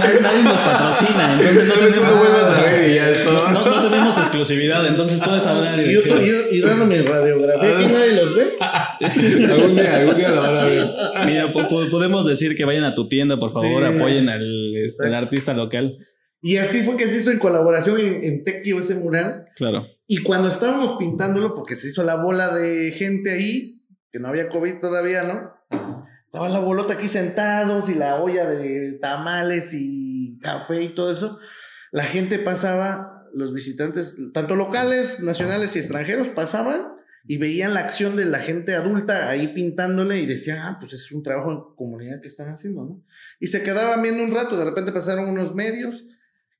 nadie, nadie nos patrocina, entonces no tenemos, no vuelvas a ver y ya es todo. no, no tenemos exclusividad, entonces puedes hablar y Y, yo, decir. yo- y dando mi radiografía, aquí nadie los ve. algún día, algún día lo van a ver. Mira, po- po- podemos decir que vayan a tu tienda, por favor, Sí. apoyen al, este, artista local. Y así fue que se hizo en colaboración en, en Tequio ese mural. Claro. Y cuando estábamos pintándolo, porque se hizo la bola de gente ahí, que no había COVID todavía, ¿no? Estaba la bolota aquí sentados y la olla de tamales y café y todo eso. La gente pasaba, los visitantes, tanto locales, nacionales y extranjeros, pasaban y veían la acción de la gente adulta ahí pintándole y decían, ah, pues es un trabajo en comunidad que están haciendo, ¿no? Y se quedaban viendo un rato, de repente pasaron unos medios.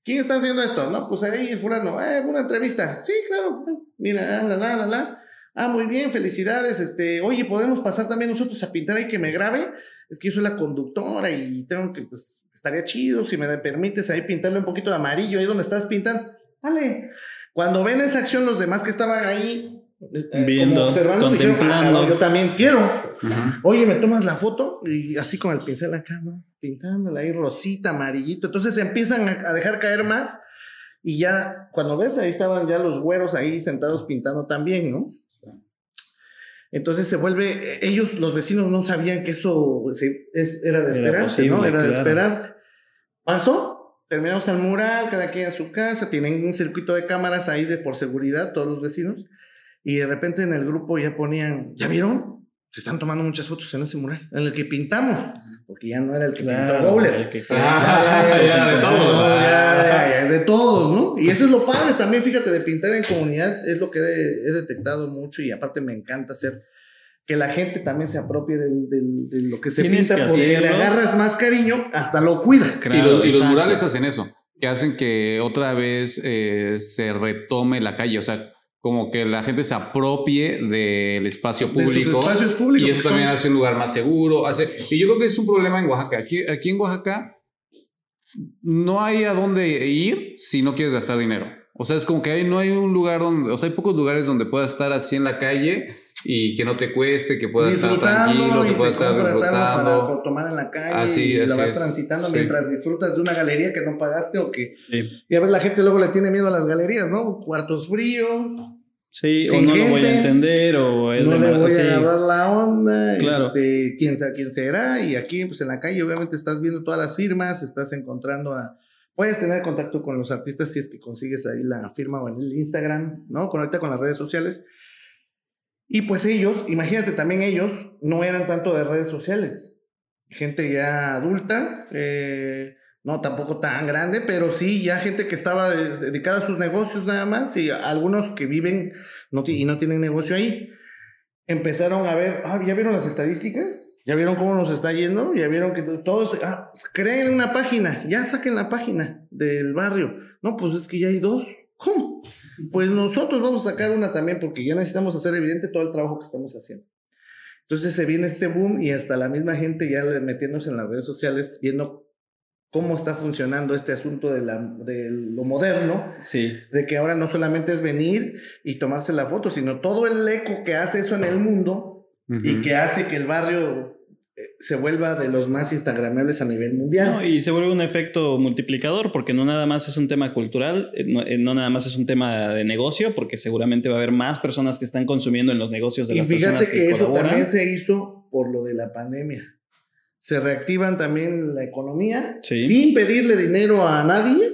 ¿Quién está haciendo esto? No, pues ahí el fulano, eh, una entrevista. Sí, claro. Mira, la, la, la, la. Ah, muy bien, felicidades. Este, oye, podemos pasar también nosotros a pintar ahí que me grabe. Es que yo soy la conductora y tengo que, pues, estaría chido si me permites ahí pintarle un poquito de amarillo ahí donde estás pintando. Vale. Cuando ven esa acción, los demás que estaban ahí Viendo, como observando, dijeron, ah, contemplando. cabrón, yo también quiero. Oye, ¿me tomas la foto? Y así con el pincel acá, ¿no? Pintándola ahí rosita, amarillito. Entonces se empiezan a, dejar caer más. Y ya, cuando ves, ahí estaban ya los güeros ahí sentados pintando también, ¿no? Entonces se vuelve, ellos, los vecinos, no sabían que eso se- es- era de Era esperarse, ¿no? posible, Era de claro. esperarse. Pasó, terminamos el mural, cada quien a su casa, tienen un circuito de cámaras ahí de por seguridad, todos los vecinos. Y de repente en el grupo ya ponían, ¿ya vieron? Se están tomando muchas fotos en ese mural, en el que pintamos, porque ya no era el que pintó Claro, Bowler. Ah, ya, ya, de todos. No, ya, ya, ya, es de todos, ¿no? Y eso es lo padre también, fíjate, de pintar en comunidad, es lo que he, he detectado mucho y aparte me encanta hacer que la gente también se apropie del- del- de lo que se pinta que porque le agarras más cariño, hasta lo cuidas. Claro, y, lo- y los murales hacen eso, que hacen que otra vez eh, se retome la calle, o sea, como que la gente se apropie del espacio De público. espacios públicos. Y eso también son- hace un lugar más seguro. Hace, y yo creo que es un problema en Oaxaca. Aquí, aquí en Oaxaca no hay a dónde ir si no quieres gastar dinero. O sea, es como que hay, no hay un lugar donde, o sea, hay pocos lugares donde puedas estar así en la calle y que no te cueste, que puedas estar disfrutando tranquilo, y que te puedas estar algo para disfrutando. tomar en la calle Así, y la vas es. transitando Sí. mientras disfrutas de una galería que no pagaste o que Sí. ya ves la gente luego le tiene miedo a las galerías, ¿no? Cuartos fríos, Sí, o no lo voy a entender, o es no de le voy sí. a agarrar la onda, Claro. este, quién sabe quién será, y aquí pues en la calle obviamente estás viendo todas las firmas, estás encontrando a, puedes tener contacto con los artistas si es que consigues ahí la firma o en el Instagram, ¿no? Conecta con las redes sociales. Y pues ellos, imagínate también ellos, no eran tanto de redes sociales, gente ya adulta, eh, no tampoco tan grande, pero sí ya gente que estaba de- dedicada a sus negocios nada más y algunos que viven y no tienen negocio ahí. Empezaron a ver, ah, ¿ya vieron las estadísticas? ¿Ya vieron cómo nos está yendo? ¿Ya vieron que todos, ah, creen una página, ya saquen la página del barrio? No, pues es que ya hay dos. ¿Cómo? Pues nosotros vamos a sacar una también porque ya necesitamos hacer evidente todo el trabajo que estamos haciendo. Entonces se viene este boom y hasta la misma gente ya metiéndose en las redes sociales, viendo cómo está funcionando este asunto de, la, de lo moderno, Sí. de que ahora no solamente es venir y tomarse la foto, sino todo el eco que hace eso en el mundo y que hace que el barrio se vuelva de los más instagramables a nivel mundial. No, y se vuelve un efecto multiplicador porque no nada más es un tema cultural, eh, no, eh, no nada más es un tema de negocio, porque seguramente va a haber más personas que están consumiendo en los negocios de Y las fíjate personas que, que, eso colaboran. también se hizo por lo de la pandemia. Se reactivan también la economía Sí. sin pedirle dinero a nadie.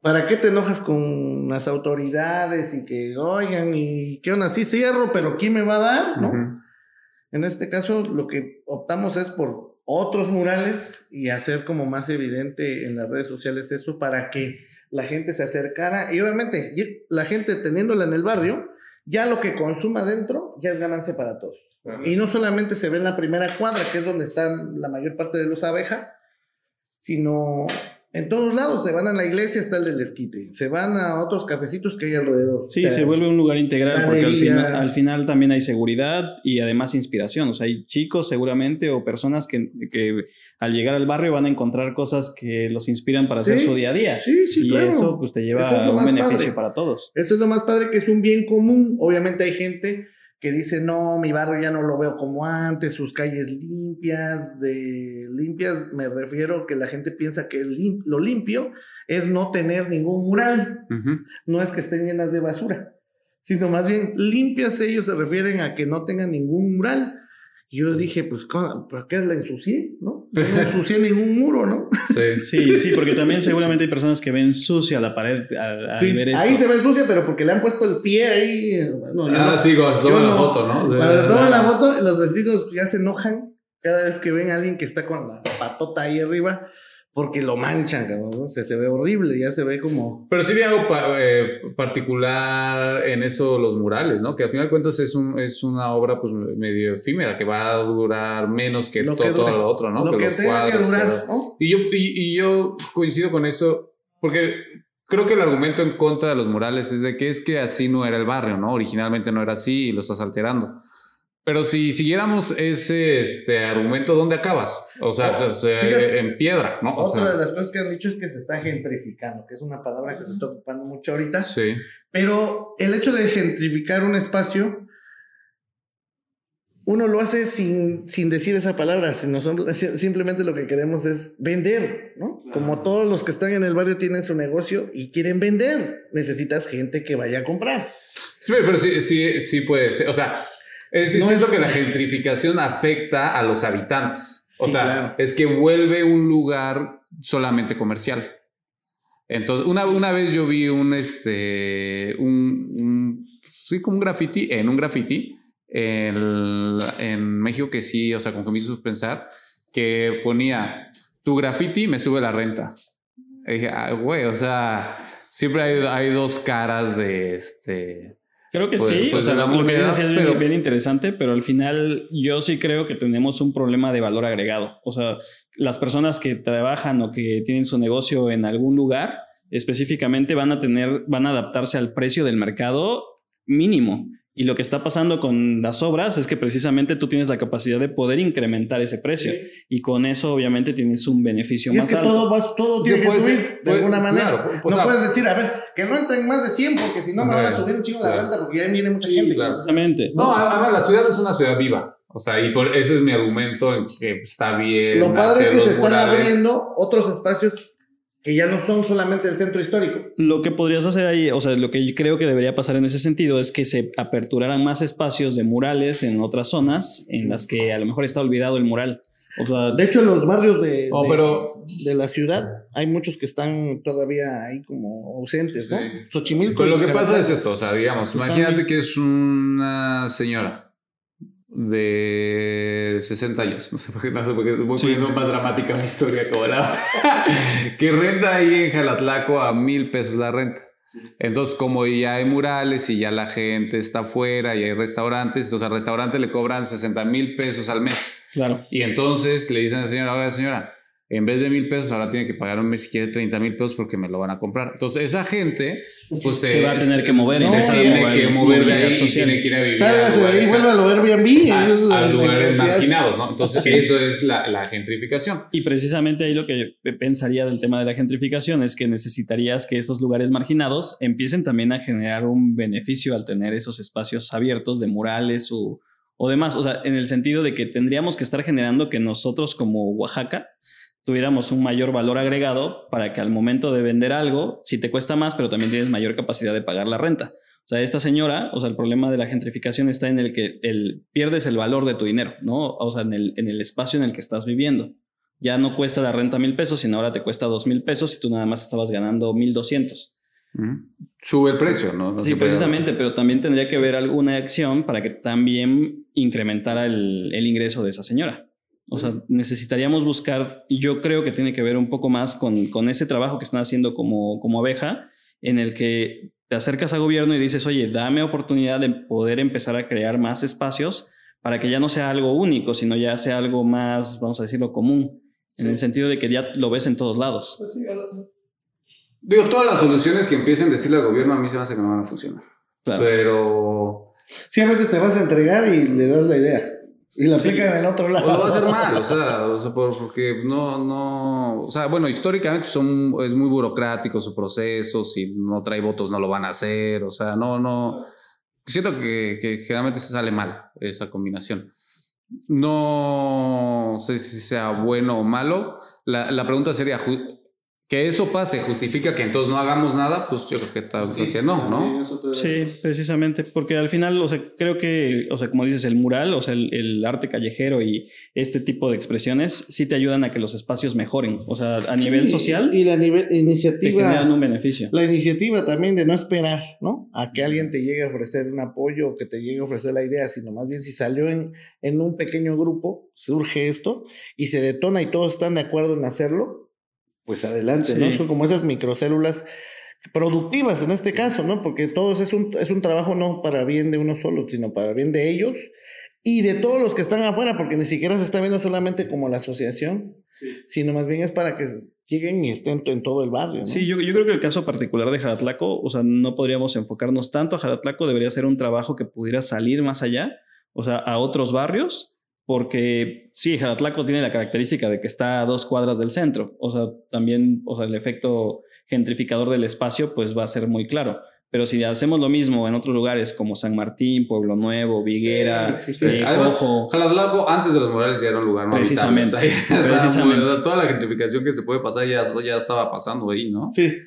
¿Para qué te enojas con las autoridades y que, oigan, y qué onda? Sí cierro, pero ¿quién me va a dar? ¿no? En este caso, lo que optamos es por otros murales y hacer como más evidente en las redes sociales eso para que la gente se acercara. Y obviamente, la gente teniéndola en el barrio, ya lo que consuma dentro ya es ganancia para todos. Y no solamente se ve en la primera cuadra, que es donde están la mayor parte de los abejas, sino en todos lados. Se van a la iglesia, está el del esquite. Se van a otros cafecitos que hay alrededor. Sí, se vuelve un lugar integral porque al final, al final, también hay seguridad y además inspiración. O sea, hay chicos seguramente o personas que, que al llegar al barrio van a encontrar cosas que los inspiran para hacer su día a día. Sí, sí, y eso pues te lleva a un beneficio para todos. Eso es lo más padre que es un bien común. Obviamente hay gente que dice, no, mi barrio ya no lo veo como antes, sus calles limpias, de limpias me refiero que la gente piensa que lo limpio es no tener ningún mural, no es que estén llenas de basura, sino más bien limpias ellos se refieren a que no tengan ningún mural. Y yo dije, pues, ¿por qué la ensucié? ¿No? No ensucié ningún muro, ¿no? Sí, sí, sí, porque también seguramente hay personas que ven sucia la pared al, ver esto. Ahí se ve sucia, pero porque le han puesto el pie ahí. ah, sí, cuando se toma la foto, ¿no? Cuando toman la foto, los vecinos ya se enojan cada vez que ven a alguien que está con la patota ahí arriba porque lo manchan, ¿no? se, se ve horrible, ya se ve como... Pero sí vi algo eh, particular en eso, los murales, ¿no? Que al final de cuentas es, un, es una obra pues medio efímera, que va a durar menos que, todo, lo otro, ¿no? Lo que, tenga que durar, Y yo, y, yo coincido con eso, porque creo que el argumento en contra de los murales es de que es que así no era el barrio, ¿no? Originalmente no era así y lo estás alterando. Pero si siguiéramos ese este, argumento, ¿dónde acabas? O sea, pues, eh, en piedra, ¿no? otra de las cosas que han dicho es que se está gentrificando, que es una palabra que se está ocupando mucho ahorita. Sí. Pero el hecho de gentrificar un espacio, uno lo hace sin, sin decir esa palabra, sino simplemente lo que queremos es vender, ¿no? Como todos los que están en el barrio tienen su negocio y quieren vender, necesitas gente que vaya a comprar. Sí, pero sí, sí, sí puede ser. O sea, es decir, que la gentrificación afecta a los habitantes. O sea, es que vuelve un lugar solamente comercial. Entonces, una, una vez yo vi un, este, un, sí, como un graffiti, en un graffiti, en, en México que sí, o sea, como que me hizo pensar, que ponía, tu graffiti me sube la renta. Y dije, ah, güey, o sea, siempre hay, hay dos caras de, este, Creo que pues, sí, pues o sea, lo que dices es bien interesante, pero al final yo sí creo que tenemos un problema de valor agregado. O sea, las personas que trabajan o que tienen su negocio en algún lugar, específicamente van a tener, van a adaptarse al precio del mercado mínimo. Y lo que está pasando con las obras es que precisamente tú tienes la capacidad de poder incrementar ese precio. Y con eso, obviamente, tienes un beneficio y más es que alto. Todo, todo tiene que subir de alguna manera. no puedes decir, a ver, que no entren más de 100 porque si no me van a subir un chingo la renta porque ya viene mucha gente. Exactamente. No, además, la ciudad es una ciudad viva. O sea, y por ese es mi argumento en que está bien. Lo padre es que se están abriendo otros espacios que ya no son solamente el centro histórico. Lo que podrías hacer ahí, o sea, lo que yo creo que debería pasar en ese sentido es que se aperturaran más espacios de murales en otras zonas en las que a lo mejor está olvidado el mural. de hecho, en los barrios de, oh, pero, de, la ciudad hay muchos que están todavía ahí como ausentes, ¿no? Xochimilco. Pero lo que pasa es esto, o sea, digamos, imagínate que es una señora de 60 años. No sé por qué, no sé por qué voy poniendo más dramática mi historia como la... que renta ahí en Jalatlaco a mil pesos la renta. Entonces, como ya hay murales y ya la gente está afuera y hay restaurantes, entonces al restaurante le cobran 60 mil pesos al mes. Claro. Y entonces le dicen a la señora, oiga señora, en vez de mil pesos, ahora tiene que pagar un mes si quiere 30 mil pesos porque me lo van a comprar. Entonces, esa gente, pues se, va a tener que mover y se tiene que mover de ahí y tiene que ir a vivir. Sálgase de ahí, vuelve a lo Airbnb. A, a lugares marginados, ¿no? Entonces, eso es la, la, gentrificación. Y precisamente ahí lo que pensaría del tema de la gentrificación es que necesitarías que esos lugares marginados empiecen también a generar un beneficio al tener esos espacios abiertos de murales o, o demás. O sea, en el sentido de que tendríamos que estar generando que nosotros como Oaxaca tuviéramos un mayor valor agregado para que al momento de vender algo, si te cuesta más, pero también tienes mayor capacidad de pagar la renta. O sea, esta señora, o sea, el problema de la gentrificación está en el que el, pierdes el valor de tu dinero, ¿no? O sea, en el, en el espacio en el que estás viviendo. Ya no cuesta la renta mil pesos, sino ahora te cuesta dos mil pesos y tú nada más estabas ganando mil doscientos. Sube el precio, ¿no? sí, precisamente, pero también tendría que haber alguna acción para que también incrementara el, el ingreso de esa señora. O sea, necesitaríamos buscar, y yo creo que tiene que ver un poco más con, con ese trabajo que están haciendo como, como abeja, en el que te acercas al gobierno y dices, oye, dame oportunidad de poder empezar a crear más espacios para que ya no sea algo único, sino ya sea algo más, vamos a decirlo, común, en el sentido de que ya lo ves en todos lados. Pues digo, todas las soluciones que empiecen a decirle al gobierno a mí se me hace que no van a funcionar. Pero... Sí, a veces te vas a entregar y le das la idea. Y la aplican en el otro lado. O lo va a hacer mal, o sea, o sea porque no, no, o sea, bueno, históricamente son, es muy burocrático su proceso, si no trae votos no lo van a hacer, o sea, no, no, siento que, que generalmente se sale mal esa combinación. No sé si sea bueno o malo. La, la pregunta sería, que eso pase justifica que entonces no hagamos nada, pues yo creo que tal que no, ¿no? Sí, precisamente, porque al final, o sea, creo que, o sea, como dices, el mural, o sea, el, arte callejero y este tipo de expresiones sí te ayudan a que los espacios mejoren, o sea, a nivel social. Y la nivel, iniciativa. Te generan un beneficio. La iniciativa también de no esperar, ¿no? A que alguien te llegue a ofrecer un apoyo o que te llegue a ofrecer la idea, sino más bien si salió en, en un pequeño grupo, surge esto y se detona y todos están de acuerdo en hacerlo, pues adelante, ¿no? Son como esas microcélulas productivas en este caso, ¿no? Porque todo es un, es un trabajo no para bien de uno solo, sino para bien de ellos y de todos los que están afuera, porque ni siquiera se está viendo solamente como la asociación, sino más bien es para que lleguen y estén en todo el barrio. ¿no? Sí, yo, yo, creo que el caso particular de Jaratlaco, o sea, no podríamos enfocarnos tanto a Jaratlaco, debería ser un trabajo que pudiera salir más allá, o sea, a otros barrios porque sí, Jaratlaco tiene la característica de que está a dos cuadras del centro, o sea, también, o sea, el efecto gentrificador del espacio pues va a ser muy claro. Pero si hacemos lo mismo en otros lugares como San Martín, Pueblo Nuevo, Viguera, sí, sí, eh, antes de los murales ya era un lugar más Precisamente. precisamente. toda la gentrificación que se puede pasar ya, ya estaba pasando ahí, ¿no? Sí.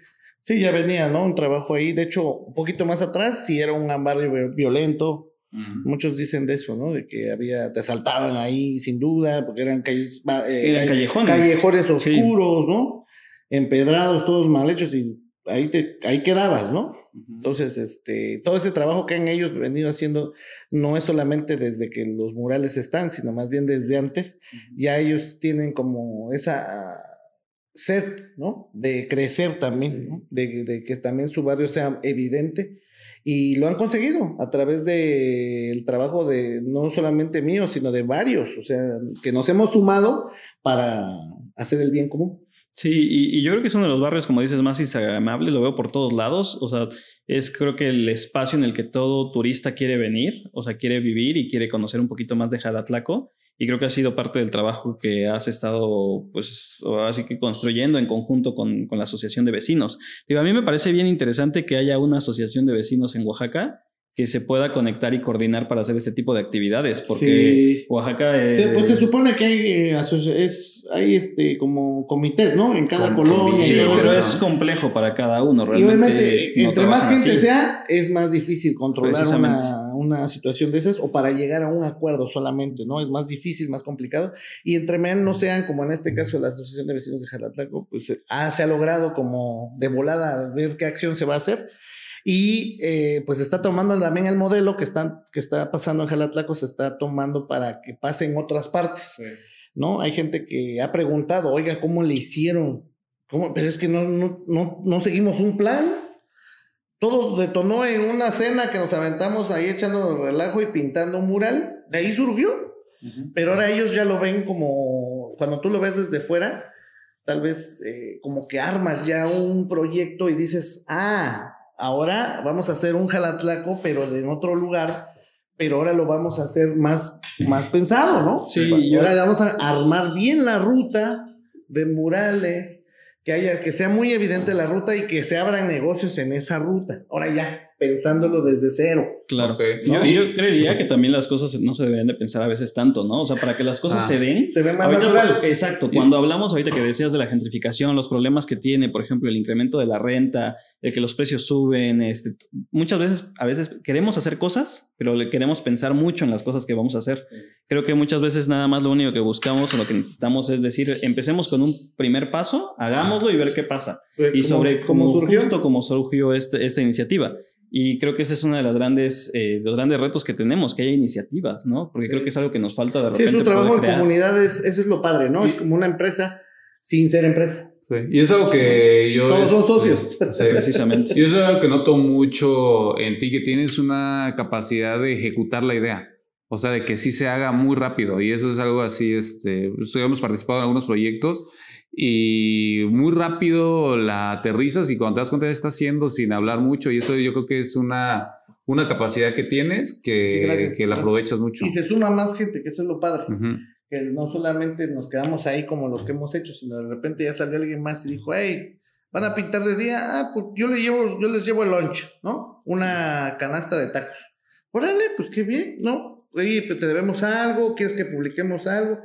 Sí, ya venía, ¿no? Un trabajo ahí. De hecho, un poquito más atrás, sí era un barrio violento, Muchos dicen de eso, ¿no? De que había, te asaltaban ahí sin duda, porque eran, calles, eh, callejones. callejones oscuros, ¿no? Empedrados, todos mal hechos y ahí te, ahí quedabas, ¿no? Entonces, este, todo ese trabajo que han ellos venido haciendo no es solamente desde que los murales están, sino más bien desde antes. Ya ellos tienen como esa sed, ¿no? De crecer también, ¿no? de, de, que también su barrio sea evidente y lo han conseguido a través del trabajo de no solamente mío, sino de varios, o sea, que nos hemos sumado para hacer el bien común. Sí, y, yo creo que es uno de los barrios, como dices, más instagramables, lo veo por todos lados, o sea, es creo que el espacio en el que todo turista quiere venir, o sea, quiere vivir y quiere conocer un poquito más de Jaratlaco. Y creo que ha sido parte del trabajo que has estado, pues, así que construyendo en conjunto con, con la Asociación de Vecinos. Digo, a mí me parece bien interesante que haya una asociación de vecinos en Oaxaca que se pueda conectar y coordinar para hacer este tipo de actividades, porque Oaxaca... Sí, pues se supone que hay, eh, es, hay este, como comités, ¿no? En cada colonia. Sí, pero es complejo para cada uno. Realmente y obviamente, entre más gente sea, es más difícil controlar una, una, situación de esas o para llegar a un acuerdo solamente, ¿no? Es más difícil, más complicado. Y entre menos no sean, como en este caso la Asociación de Vecinos de Jalatlaco, pues ah, se ha logrado como de volada ver qué acción se va a hacer y eh, pues está tomando también el modelo que, están, que está pasando en Jalatlaco, se está tomando para que pase en otras partes. ¿No? Hay gente que ha preguntado, oiga, ¿cómo le hicieron? ¿Cómo? Pero es que no, no, no, no seguimos un plan. Todo detonó en una cena que nos aventamos ahí echando relajo y pintando un mural. De ahí surgió. Pero ahora ellos ya lo ven como, cuando tú lo ves desde fuera, tal vez eh, como que armas ya un proyecto y dices, ah, ahora vamos a hacer un jalatlaco, pero en otro lugar, pero ahora lo vamos a hacer más, más pensado, ¿no? Sí. Ahora vamos a armar bien la ruta de murales, que haya, que sea muy evidente la ruta y que se abran negocios en esa ruta. Ahora ya, pensándolo desde cero. Claro. Yo, creería que también las cosas no se deberían de pensar a veces tanto, ¿no? O sea, para que las cosas ah. se den. Se ven más natural. Exacto. Cuando hablamos ahorita que decías de la gentrificación, los problemas que tiene, por ejemplo, el incremento de la renta, el que los precios suben, este, muchas veces, a veces queremos hacer cosas, pero le queremos pensar mucho en las cosas que vamos a hacer. Creo que muchas veces nada más lo único que buscamos o lo que necesitamos es decir, empecemos con un primer paso, hagámoslo y ver qué pasa. y sobre cómo, surgió? justo cómo surgió este, esta iniciativa. Y creo que ese es uno de los grandes, eh, los grandes retos que tenemos, que haya iniciativas, ¿no? Porque creo que es algo que nos falta de repente. Sí, es un trabajo en comunidad, eso es lo padre, ¿no? es como una empresa sin ser empresa. Sí. Y es algo que yo... Todos son socios. Sí, precisamente. Y eso es algo que noto mucho en ti, que tienes una capacidad de ejecutar la idea. O sea, de que sí se haga muy rápido. Y eso es algo así, este, pues, hemos participado en algunos proyectos y muy rápido la aterrizas y cuando te das cuenta ya está haciendo sin hablar mucho. Y eso yo creo que es una, una capacidad que tienes que, que la aprovechas mucho. Y se suma más gente, que eso es lo padre. Que no solamente nos quedamos ahí como los que hemos hecho, sino de repente ya salió alguien más y dijo, hey, van a pintar de día, ah, pues yo, le llevo, yo les llevo el lunch, ¿no? Una canasta de tacos. Órale, pues qué bien, ¿no? oye, te debemos algo, quieres que publiquemos algo.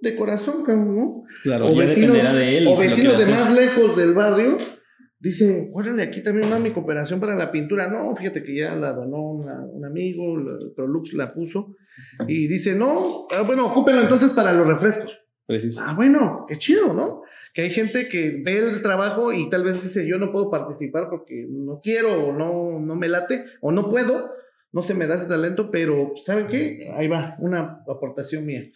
De corazón, ¿no? Claro, o vecinos, de, él, o vecinos de más lejos del barrio dicen, órale, aquí también va mi cooperación para la pintura. No, fíjate que ya la donó un amigo, Prolux la puso. Y dice, no, ah, bueno, ocúpenlo entonces para los refrescos. Preciso. Ah, bueno, qué chido, ¿no? Que hay gente que ve el trabajo y tal vez dice, yo no puedo participar porque no quiero o no, no me late o no puedo, no se me da ese talento, pero ¿saben qué? Ahí va, una aportación mía.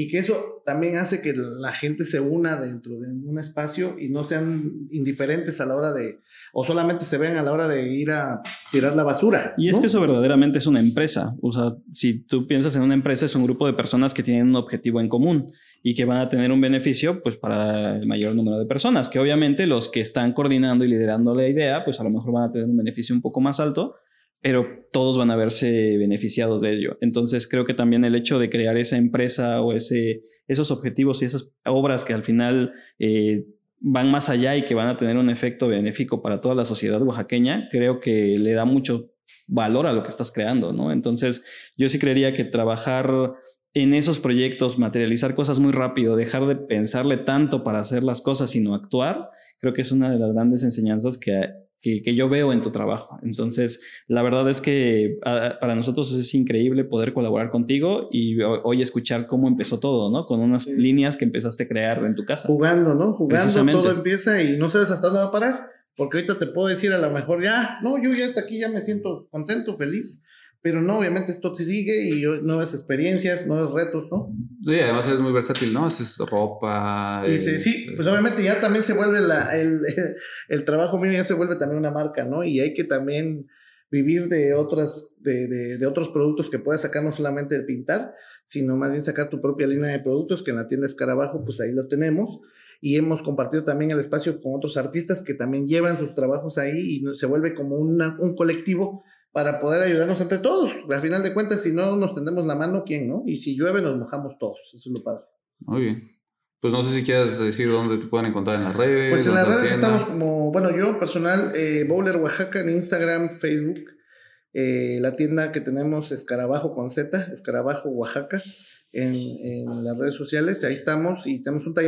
Y que eso también hace que la gente se una dentro de un espacio y no sean indiferentes a la hora de, o solamente se vean a la hora de ir a tirar la basura. Y es que eso verdaderamente es una empresa. O sea, si tú piensas en una empresa, es un grupo de personas que tienen un objetivo en común y que van a tener un beneficio pues para el mayor número de personas, que obviamente los que están coordinando y liderando la idea, pues a lo mejor van a tener un beneficio un poco más alto, pero todos van a verse beneficiados de ello. Entonces creo que también el hecho de crear esa empresa o ese, esos objetivos y esas obras que al final eh, van más allá y que van a tener un efecto benéfico para toda la sociedad oaxaqueña, creo que le da mucho valor a lo que estás creando, ¿no? Entonces yo sí creería que trabajar en esos proyectos, materializar cosas muy rápido, dejar de pensarle tanto para hacer las cosas, sino actuar, creo que es una de las grandes enseñanzas que que, yo veo en tu trabajo. Entonces, la verdad es que para nosotros es increíble poder colaborar contigo y hoy escuchar cómo empezó todo, ¿no? Con unas líneas que empezaste a crear en tu casa. Jugando, ¿no? Jugando, todo empieza y no sabes hasta dónde va a parar. Porque ahorita te puedo decir a lo mejor, ya, no, yo ya hasta aquí ya me siento contento, feliz. Pero no, obviamente esto sigue y nuevas experiencias, nuevos retos, ¿no? Sí, además es muy versátil, ¿no? Es ropa. sí, sí, pues obviamente ya también se vuelve la, el, el, trabajo mío ya se vuelve también una marca, ¿no? Y hay que también vivir de otras, de, de, de otros productos que puedas sacar no solamente el pintar, sino más bien sacar tu propia línea de productos que en la tienda Escarabajo, pues ahí lo tenemos. Y hemos compartido también el espacio con otros artistas que también llevan sus trabajos ahí y se vuelve como una, un colectivo para poder ayudarnos entre todos. Al final de cuentas, si no nos tendemos la mano, ¿quién no? Y si llueve, nos mojamos todos. Eso es lo padre. Muy bien. Pues no sé si quieres decir dónde te pueden encontrar en las redes. Pues en las redes estamos como, bueno, yo personal, eh, Bowler Oaxaca en Instagram, Facebook. Eh, la tienda que tenemos Escarabajo con Z, Escarabajo Oaxaca, en, en las redes sociales. Ahí estamos y tenemos un taller.